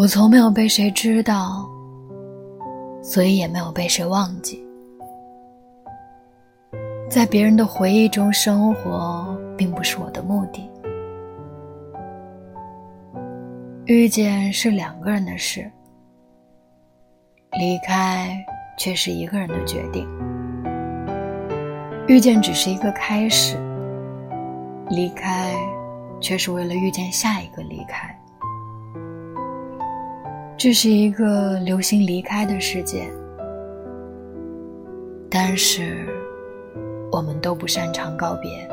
我从没有被谁知道，所以也没有被谁忘记。在别人的回忆中生活，并不是我的目的。遇见是两个人的事，离开却是一个人的决定。遇见只是一个开始，离开却是为了遇见下一个离开。这是一个流行离开的世界，但是我们都不擅长告别。